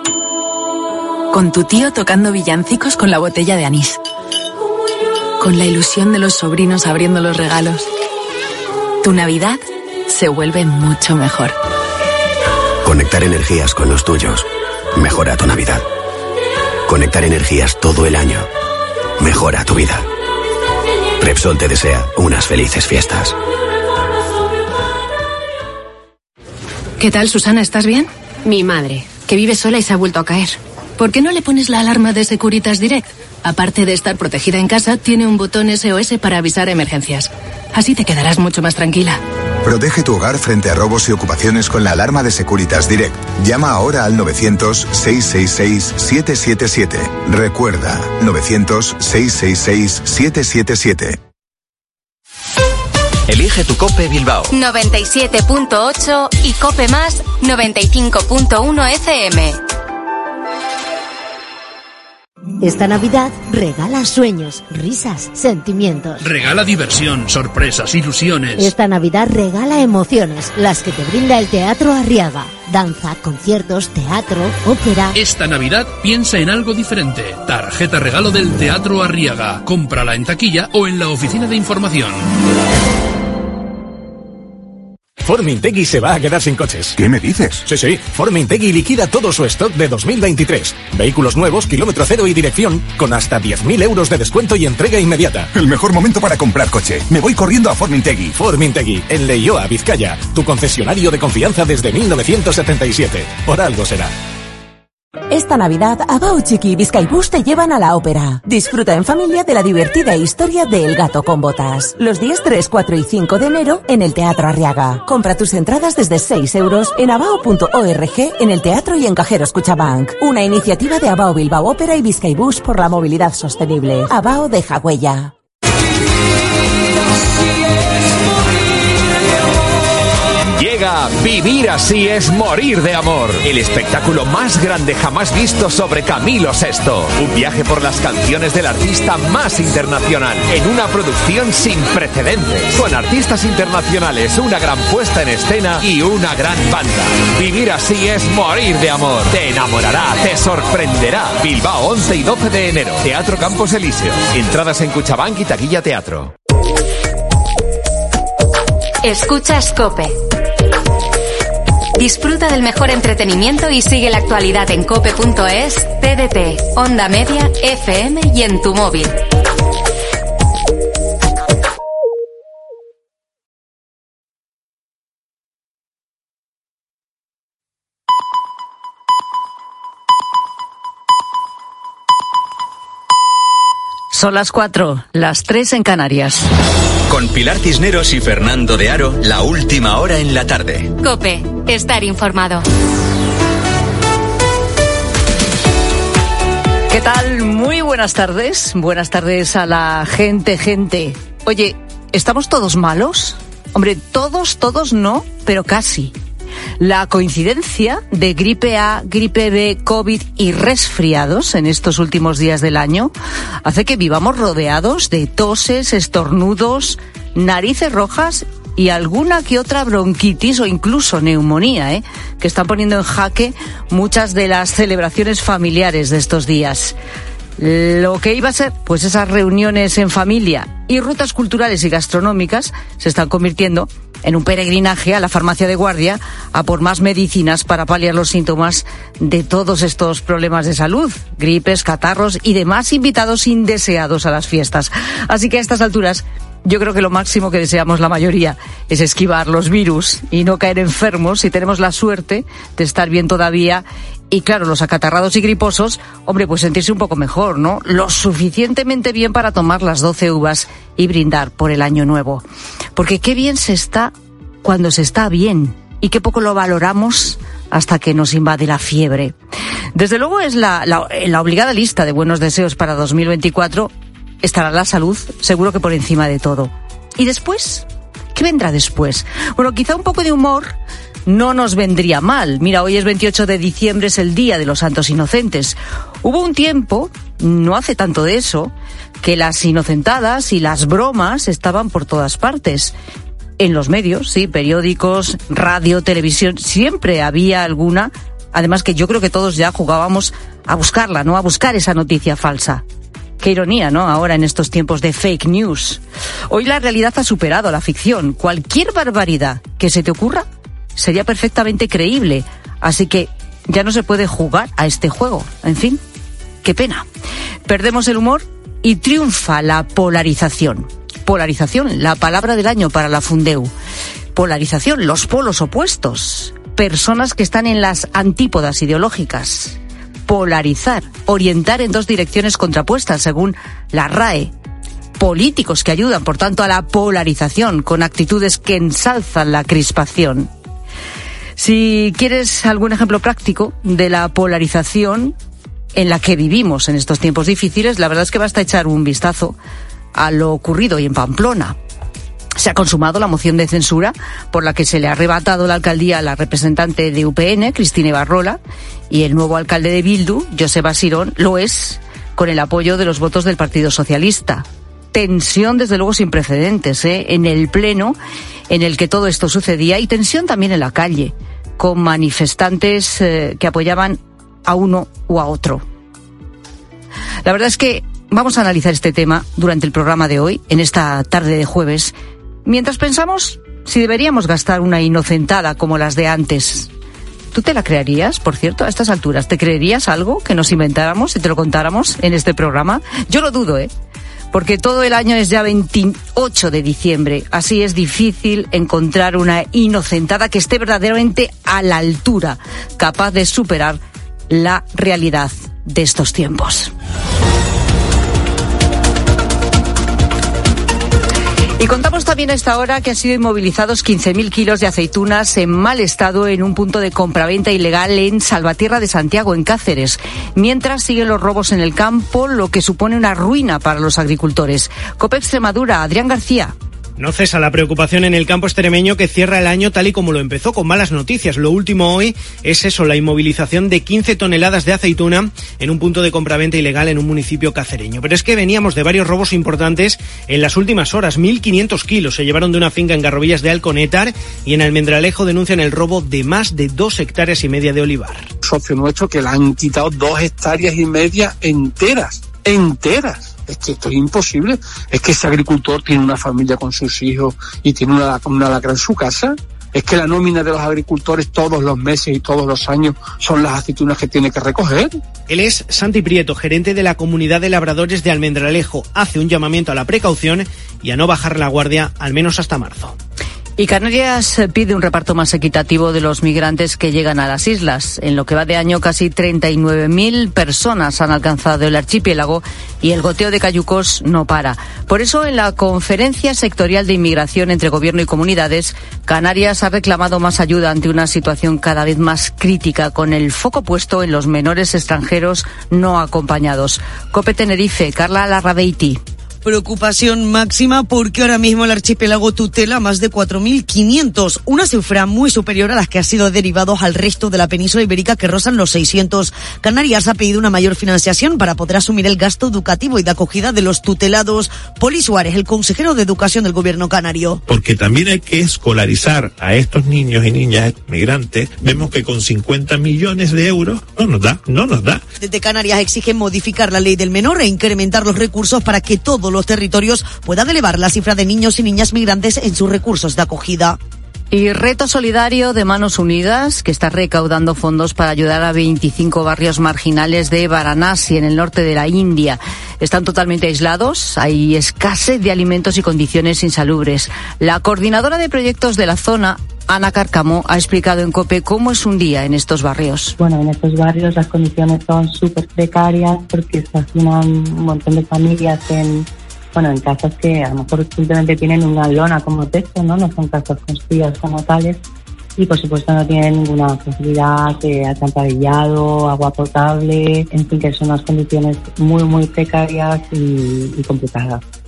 Speaker 25: Con tu tío tocando villancicos con la botella de anís. Con la ilusión de los sobrinos abriendo los regalos. Tu Navidad se vuelve mucho mejor.
Speaker 26: Conectar energías con los tuyos mejora tu Navidad. Conectar energías todo el año mejora tu vida. Repsol te desea unas felices fiestas.
Speaker 25: ¿Qué tal, Susana? ¿Estás bien?
Speaker 27: Mi madre, que vive sola y se ha vuelto a caer.
Speaker 25: ¿Por qué no le pones la alarma de Securitas Direct? Aparte de estar protegida en casa, tiene un botón SOS para avisar emergencias. Así te quedarás mucho más tranquila.
Speaker 28: Protege tu hogar frente a robos y ocupaciones con la alarma de Securitas Direct. Llama ahora al 900-666-777. Recuerda, 900-666-777.
Speaker 23: Elige tu Cope Bilbao.
Speaker 3: 97.8 y Cope Más 95.1 FM.
Speaker 29: Esta Navidad regala sueños, risas, sentimientos.
Speaker 30: Regala diversión, sorpresas, ilusiones.
Speaker 29: Esta Navidad regala emociones, las que te brinda el Teatro Arriaga. Danza, conciertos, teatro, ópera.
Speaker 30: Esta Navidad piensa en algo diferente. Tarjeta regalo del Teatro Arriaga. Cómprala en taquilla o en la oficina de información.
Speaker 31: Formintegui se va a quedar sin coches.
Speaker 28: ¿Qué me dices?
Speaker 31: Sí, sí. Formintegui liquida todo su stock de 2023. Vehículos nuevos, kilómetro cero y dirección, con hasta 10.000 euros de descuento y entrega inmediata.
Speaker 28: El mejor momento para comprar coche. Me voy corriendo a Formintegui.
Speaker 31: Formintegui, en Leioa, Vizcaya. Tu concesionario de confianza desde 1977. Por algo será.
Speaker 32: Esta Navidad, Abao Chiqui y Vizcaibús te llevan a la ópera. Disfruta en familia de la divertida historia de El Gato con Botas. Los días 3, 4 y 5 de enero en el Teatro Arriaga. Compra tus entradas desde 6 euros en abao.org, en el teatro y en cajeros Cuchabank. Una iniciativa de Abao Bilbao Ópera y Vizcaibús por la movilidad sostenible. Abao deja huella.
Speaker 33: Vivir así es morir de amor. El espectáculo más grande jamás visto sobre Camilo VI. Un viaje por las canciones del artista más internacional. En una producción sin precedentes. Con artistas internacionales, una gran puesta en escena y una gran banda. Vivir así es morir de amor. Te enamorará, te sorprenderá. Bilbao 11 y 12 de enero. Teatro Campos Elíseos. Entradas en Cuchabank y Taquilla Teatro.
Speaker 3: Escucha Scope. Disfruta del mejor entretenimiento y sigue la actualidad en cope.es, TDT, Onda Media, FM y en tu móvil.
Speaker 22: Son las cuatro, las tres en Canarias.
Speaker 23: Con Pilar Cisneros y Fernando de Aro, la última hora en la tarde.
Speaker 3: Cope, estar informado.
Speaker 22: ¿Qué tal? Muy buenas tardes. Buenas tardes a la gente, gente. Oye, ¿estamos todos malos? Hombre, todos, todos no, pero casi. La coincidencia de gripe A, gripe B, COVID y resfriados en estos últimos días del año hace que vivamos rodeados de toses, estornudos, narices rojas y alguna que otra bronquitis o incluso neumonía, ¿eh? que están poniendo en jaque muchas de las celebraciones familiares de estos días. Lo que iba a ser, pues esas reuniones en familia y rutas culturales y gastronómicas se están convirtiendo en un peregrinaje a la farmacia de guardia a por más medicinas para paliar los síntomas de todos estos problemas de salud, gripes, catarros y demás invitados indeseados a las fiestas. Así que a estas alturas yo creo que lo máximo que deseamos la mayoría es esquivar los virus y no caer enfermos si tenemos la suerte de estar bien todavía. Y claro, los acatarrados y griposos, hombre, pues sentirse un poco mejor, ¿no? Lo suficientemente bien para tomar las 12 uvas y brindar por el año nuevo. Porque qué bien se está cuando se está bien y qué poco lo valoramos hasta que nos invade la fiebre. Desde luego es la, la, obligada lista de buenos deseos para 2024 estará la salud seguro que por encima de todo. ¿Y después? ¿Qué vendrá después? Bueno, quizá un poco de humor no nos vendría mal. Mira, hoy es 28 de diciembre, es el Día de los Santos Inocentes. Hubo un tiempo, no hace tanto de eso, que las inocentadas y las bromas estaban por todas partes. En los medios, sí, periódicos, radio, televisión, siempre había alguna. Además que yo creo que todos ya jugábamos a buscarla, ¿no? A buscar esa noticia falsa. Qué ironía, ¿no? Ahora en estos tiempos de fake news. Hoy la realidad ha superado a la ficción. Cualquier barbaridad que se te ocurra sería perfectamente creíble. Así que ya no se puede jugar a este juego. En fin, qué pena. Perdemos el humor y triunfa la polarización. Polarización, la palabra del año para la Fundeu. Polarización, los polos opuestos. Personas que están en las antípodas ideológicas polarizar, orientar en dos direcciones contrapuestas, según la RAE. Políticos que ayudan, por tanto, a la polarización con actitudes que ensalzan la crispación. Si quieres algún ejemplo práctico de la polarización en la que vivimos en estos tiempos difíciles, la verdad es que basta echar un vistazo a lo ocurrido hoy en Pamplona se ha consumado la moción de censura por la que se le ha arrebatado la alcaldía a la representante de UPN, Cristina Barrola, y el nuevo alcalde de Bildu, Joseba Sirón, lo es con el apoyo de los votos del Partido Socialista. Tensión, desde luego, sin precedentes ¿eh? en el Pleno en el que todo esto sucedía y tensión también en la calle, con manifestantes eh, que apoyaban a uno u a otro. La verdad es que vamos a analizar este tema durante el programa de hoy, en esta tarde de jueves, Mientras pensamos si deberíamos gastar una inocentada como las de antes. ¿Tú te la creerías, por cierto, a estas alturas? ¿Te creerías algo que nos inventáramos y te lo contáramos en este programa? Yo lo dudo, ¿eh? Porque todo el año es ya 28 de diciembre. Así es difícil encontrar una inocentada que esté verdaderamente a la altura, capaz de superar la realidad de estos tiempos. Y contamos también a esta hora que han sido inmovilizados 15.000 kilos de aceitunas en mal estado en un punto de compraventa ilegal en Salvatierra de Santiago, en Cáceres, mientras siguen los robos en el campo, lo que supone una ruina para los agricultores. COPE Extremadura, Adrián García.
Speaker 34: No cesa la preocupación en el campo extremeño que cierra el año tal y como lo empezó, con malas noticias. Lo último hoy es eso, la inmovilización de 15 toneladas de aceituna en un punto de compraventa ilegal en un municipio cacereño. Pero es que veníamos de varios robos importantes en las últimas horas. 1.500 kilos se llevaron de una finca en Garrovillas de Alconétar y en Almendralejo denuncian el robo de más de dos hectáreas y media de olivar.
Speaker 35: Socio nuestro que le han quitado dos hectáreas y media enteras, enteras es que esto es imposible. Es que ese agricultor tiene una familia con sus hijos y tiene una, una lacra en su casa. Es que la nómina de los agricultores todos los meses y todos los años son las aceitunas que tiene que recoger.
Speaker 34: Él es Santi Prieto, gerente de la comunidad de labradores de Almendralejo. Hace un llamamiento a la precaución y a no bajar la guardia al menos hasta marzo.
Speaker 22: Y Canarias pide un reparto más equitativo de los migrantes que llegan a las islas. En lo que va de año, casi 39.000 personas han alcanzado el archipiélago y el goteo de cayucos no para. Por eso, en la conferencia sectorial de inmigración entre gobierno y comunidades, Canarias ha reclamado más ayuda ante una situación cada vez más crítica, con el foco puesto en los menores extranjeros no acompañados. Cope Tenerife, Carla Larrabeiti.
Speaker 36: Preocupación máxima porque ahora mismo el archipiélago tutela más de 4.500, una cifra muy superior a las que ha sido derivados al resto de la península ibérica que rozan los 600. Canarias ha pedido una mayor financiación para poder asumir el gasto educativo y de acogida de los tutelados. Poli Suárez, el consejero de Educación del gobierno canario.
Speaker 37: Porque también hay que escolarizar a estos niños y niñas migrantes. Vemos que con 50 millones de euros no nos da, no nos da.
Speaker 36: Desde Canarias exigen modificar la ley del menor e incrementar los recursos para que todo los territorios puedan elevar la cifra de niños y niñas migrantes en sus recursos de acogida.
Speaker 22: Y Reto Solidario de Manos Unidas, que está recaudando fondos para ayudar a 25 barrios marginales de Varanasi, en el norte de la India. Están totalmente aislados, hay escasez de alimentos y condiciones insalubres. La coordinadora de proyectos de la zona, Ana Carcamo, ha explicado en COPE cómo es un día en estos barrios.
Speaker 38: Bueno, en estos barrios las condiciones son súper precarias porque se hacinan un montón de familias en bueno, en casas que a lo mejor simplemente tienen una lona como techo, ¿no? No son casas construidas como tales y por supuesto no tienen ninguna facilidad de alcantarillado, agua potable, en fin, que son unas condiciones muy, muy precarias y complicadas.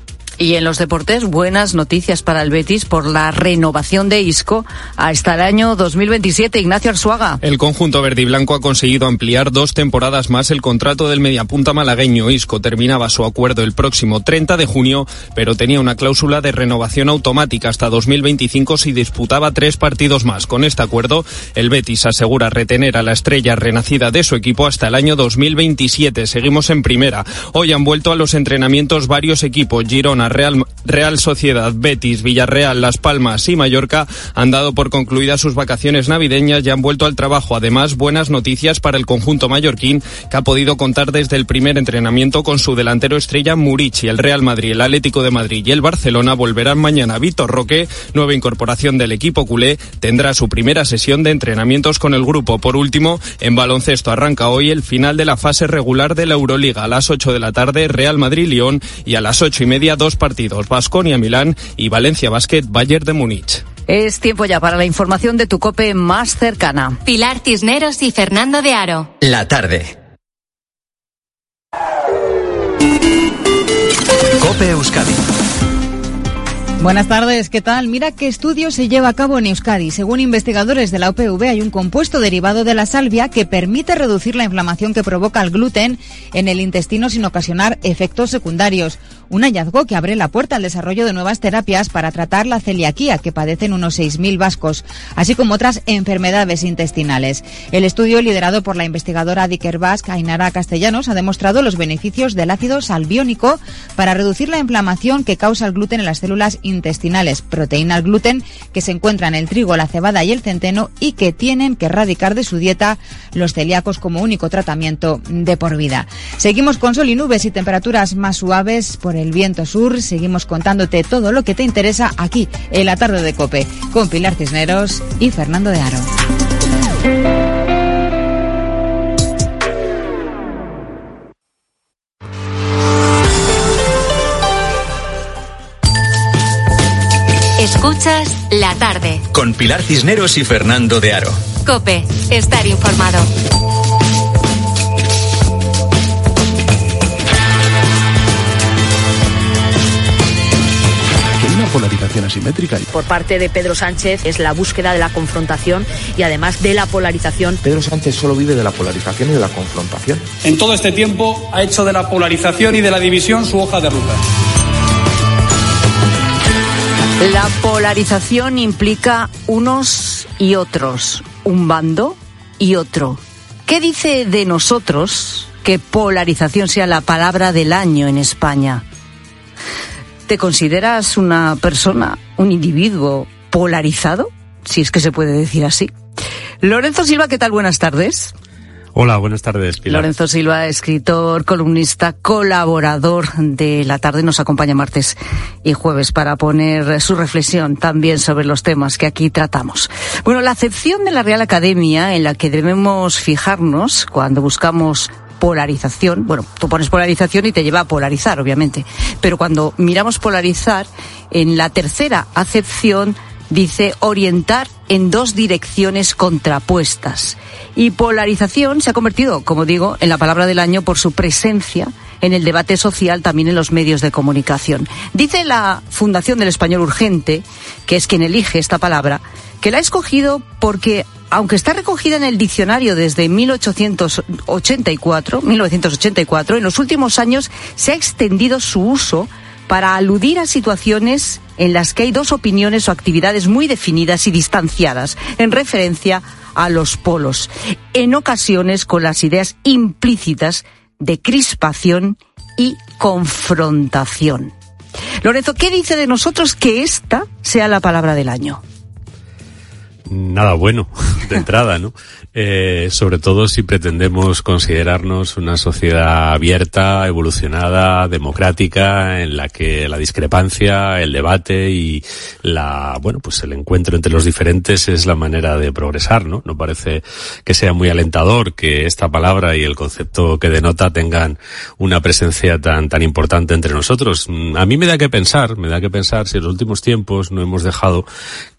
Speaker 22: Y en los deportes, buenas noticias para el Betis por la renovación de Isco hasta el año 2027. Ignacio Arzuaga.
Speaker 39: El conjunto verde y blanco ha conseguido ampliar dos temporadas más el contrato del mediapunta malagueño. Isco terminaba su acuerdo el próximo 30 de junio, pero tenía una cláusula de renovación automática hasta 2025 si disputaba tres partidos más. Con este acuerdo, el Betis asegura retener a la estrella renacida de su equipo hasta el año 2027. Seguimos en primera. Hoy han vuelto a los entrenamientos varios equipos. Girona, Real, Real Sociedad, Betis, Villarreal, Las Palmas y Mallorca han dado por concluidas sus vacaciones navideñas y han vuelto al trabajo. Además, buenas noticias para el conjunto mallorquín que ha podido contar desde el primer entrenamiento con su delantero estrella Murici. El Real Madrid, el Atlético de Madrid y el Barcelona volverán mañana. Víctor Roque, nueva incorporación del equipo culé, tendrá su primera sesión de entrenamientos con el grupo. Por último, en baloncesto arranca hoy el final de la fase regular de la Euroliga. A las 8 de la tarde, Real Madrid-León y a las ocho y media, dos partidos, Basconia Milán y Valencia Basket Bayern de Múnich.
Speaker 22: Es tiempo ya para la información de tu cope más cercana.
Speaker 3: Pilar Cisneros y Fernando de Aro.
Speaker 23: La tarde. Cope Euskadi.
Speaker 2: Buenas tardes, ¿qué tal? Mira qué estudio se lleva a cabo en Euskadi. Según investigadores de la UPV, hay un compuesto derivado de la salvia que permite reducir la inflamación que provoca el gluten en el intestino sin ocasionar efectos secundarios. Un hallazgo que abre la puerta al desarrollo de nuevas terapias para tratar la celiaquía que padecen unos 6.000 vascos, así como otras enfermedades intestinales. El estudio, liderado por la investigadora Dicker Basque, Ainara Castellanos, ha demostrado los beneficios del ácido salviónico para reducir la inflamación que causa el gluten en las células intestinales, proteína al gluten que se encuentra en el trigo, la cebada y el centeno y que tienen que erradicar de su dieta los celíacos como único tratamiento de por vida. Seguimos con sol y nubes y temperaturas más suaves por el viento sur. Seguimos contándote todo lo que te interesa aquí en la tarde de Cope con Pilar Cisneros y Fernando de Aro.
Speaker 3: Escuchas la tarde.
Speaker 23: Con Pilar Cisneros y Fernando de Aro.
Speaker 3: Cope, estar informado.
Speaker 40: Polarización asimétrica.
Speaker 41: Por parte de Pedro Sánchez es la búsqueda de la confrontación y además de la polarización.
Speaker 40: Pedro Sánchez solo vive de la polarización y de la confrontación.
Speaker 42: En todo este tiempo ha hecho de la polarización y de la división su hoja de ruta.
Speaker 22: La polarización implica unos y otros, un bando y otro. ¿Qué dice de nosotros que polarización sea la palabra del año en España? ¿Te consideras una persona, un individuo polarizado? Si es que se puede decir así. Lorenzo Silva, ¿qué tal? Buenas tardes.
Speaker 43: Hola, buenas tardes, Pilar.
Speaker 22: Lorenzo Silva, escritor, columnista, colaborador de La Tarde, nos acompaña martes y jueves para poner su reflexión también sobre los temas que aquí tratamos. Bueno, la acepción de la Real Academia en la que debemos fijarnos cuando buscamos polarización, bueno, tú pones polarización y te lleva a polarizar, obviamente, pero cuando miramos polarizar, en la tercera acepción dice orientar en dos direcciones contrapuestas. Y polarización se ha convertido, como digo, en la palabra del año por su presencia en el debate social, también en los medios de comunicación. Dice la Fundación del Español Urgente, que es quien elige esta palabra, que la ha escogido porque aunque está recogida en el diccionario desde 1884, 1984, en los últimos años se ha extendido su uso para aludir a situaciones en las que hay dos opiniones o actividades muy definidas y distanciadas en referencia a los polos, en ocasiones con las ideas implícitas de crispación y confrontación. Lorenzo, ¿qué dice de nosotros que esta sea la palabra del año?
Speaker 43: Nada bueno de entrada, ¿no? Eh, sobre todo si pretendemos considerarnos una sociedad abierta, evolucionada, democrática, en la que la discrepancia, el debate y la, bueno, pues el encuentro entre los diferentes es la manera de progresar, ¿no? No parece que sea muy alentador que esta palabra y el concepto que denota tengan una presencia tan, tan importante entre nosotros. A mí me da que pensar, me da que pensar si en los últimos tiempos no hemos dejado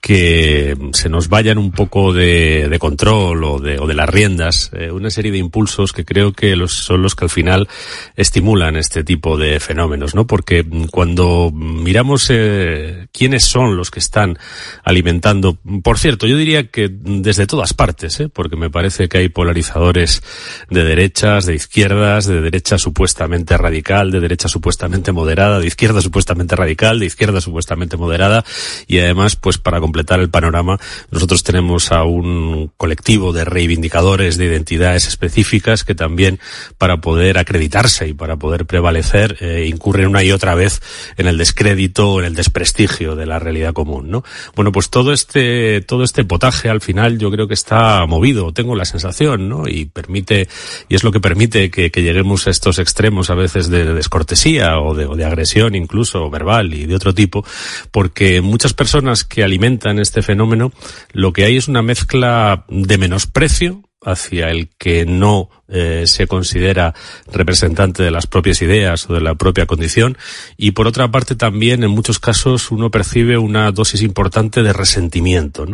Speaker 43: que se nos vayan un poco de, de control o de, o de las riendas, eh, una serie de impulsos que creo que los, son los que al final estimulan este tipo de fenómenos, ¿no? Porque cuando miramos eh, quiénes son los que están alimentando, por cierto, yo diría que desde todas partes, ¿eh? porque me parece que hay polarizadores de derechas, de izquierdas, de derecha supuestamente radical, de derecha supuestamente moderada, de izquierda supuestamente radical, de izquierda supuestamente moderada, y además, pues para completar el panorama, nosotros tenemos a un colectivo de reivindicadores de identidades específicas que también, para poder acreditarse y para poder prevalecer, eh, incurren una y otra vez en el descrédito, en el desprestigio de la realidad común, ¿no? Bueno, pues todo este, todo este potaje al final yo creo que está movido, tengo la sensación, ¿no? Y permite, y es lo que permite que, lleguemos a estos extremos a veces de, de descortesía o de, o de agresión incluso verbal y de otro tipo, porque muchas personas que alimentan en este fenómeno, lo que hay es una mezcla de menosprecio hacia el que no eh, se considera representante de las propias ideas o de la propia condición. Y por otra parte también en muchos casos uno percibe una dosis importante de resentimiento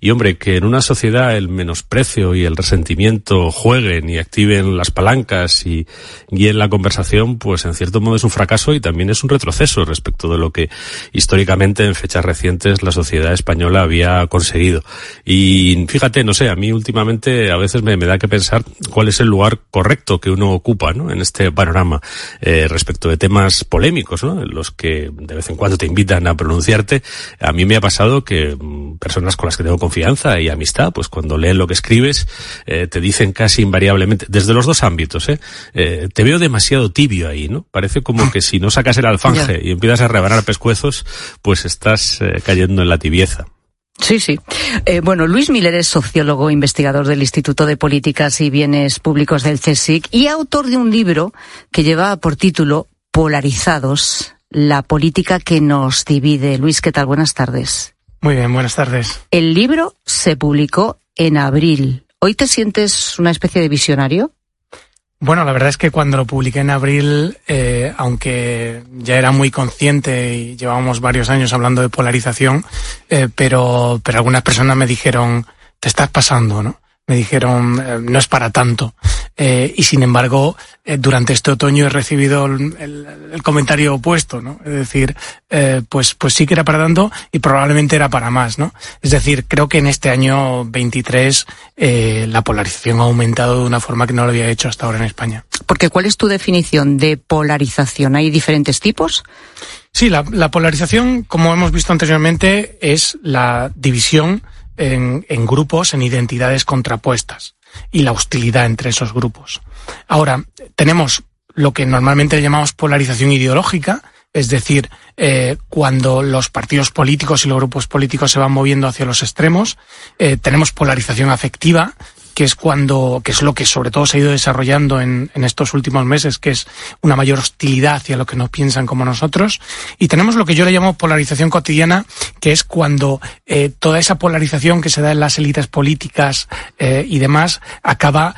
Speaker 43: y hombre que en una sociedad el menosprecio y el resentimiento jueguen y activen las palancas y guíen la conversación pues en cierto modo es un fracaso y también es un retroceso respecto de lo que históricamente en fechas recientes la sociedad española había conseguido. Y fíjate no sé a mí últimamente a veces me, me da que pensar cuál es el lugar correcto que uno ocupa ¿no? en este panorama eh, respecto de temas polémicos, ¿no? en los que de vez en cuando te invitan a pronunciarte. A mí me ha pasado que mm, personas con las que tengo confianza y amistad, pues cuando leen lo que escribes, eh, te dicen casi invariablemente, desde los dos ámbitos, ¿eh? eh te veo demasiado tibio ahí, ¿no? Parece como que si no sacas el alfanje y empiezas a rebanar pescuezos, pues estás eh, cayendo en la tibieza.
Speaker 22: Sí, sí. Eh, bueno, Luis Miller es sociólogo, investigador del Instituto de Políticas y Bienes Públicos del CSIC y autor de un libro que lleva por título Polarizados, la política que nos divide. Luis, ¿qué tal? Buenas tardes.
Speaker 44: Muy bien, buenas tardes.
Speaker 22: El libro se publicó en abril. ¿Hoy te sientes una especie de visionario?
Speaker 44: Bueno, la verdad es que cuando lo publiqué en abril, eh, aunque ya era muy consciente y llevábamos varios años hablando de polarización, eh, pero, pero algunas personas me dijeron, te estás pasando, ¿no? Me dijeron, eh, no es para tanto. Eh, y sin embargo, eh, durante este otoño he recibido el, el, el comentario opuesto, ¿no? Es decir, eh, pues, pues sí que era para tanto y probablemente era para más, ¿no? Es decir, creo que en este año 23 eh, la polarización ha aumentado de una forma que no lo había hecho hasta ahora en España.
Speaker 22: Porque ¿cuál es tu definición de polarización? ¿Hay diferentes tipos?
Speaker 44: Sí, la, la polarización, como hemos visto anteriormente, es la división en, en grupos, en identidades contrapuestas y la hostilidad entre esos grupos. Ahora, tenemos lo que normalmente llamamos polarización ideológica, es decir, eh, cuando los partidos políticos y los grupos políticos se van moviendo hacia los extremos, eh, tenemos polarización afectiva, que es cuando, que es lo que sobre todo se ha ido desarrollando en, en estos últimos meses, que es una mayor hostilidad hacia lo que no piensan como nosotros. Y tenemos lo que yo le llamo polarización cotidiana, que es cuando eh, toda esa polarización que se da en las élites políticas eh, y demás acaba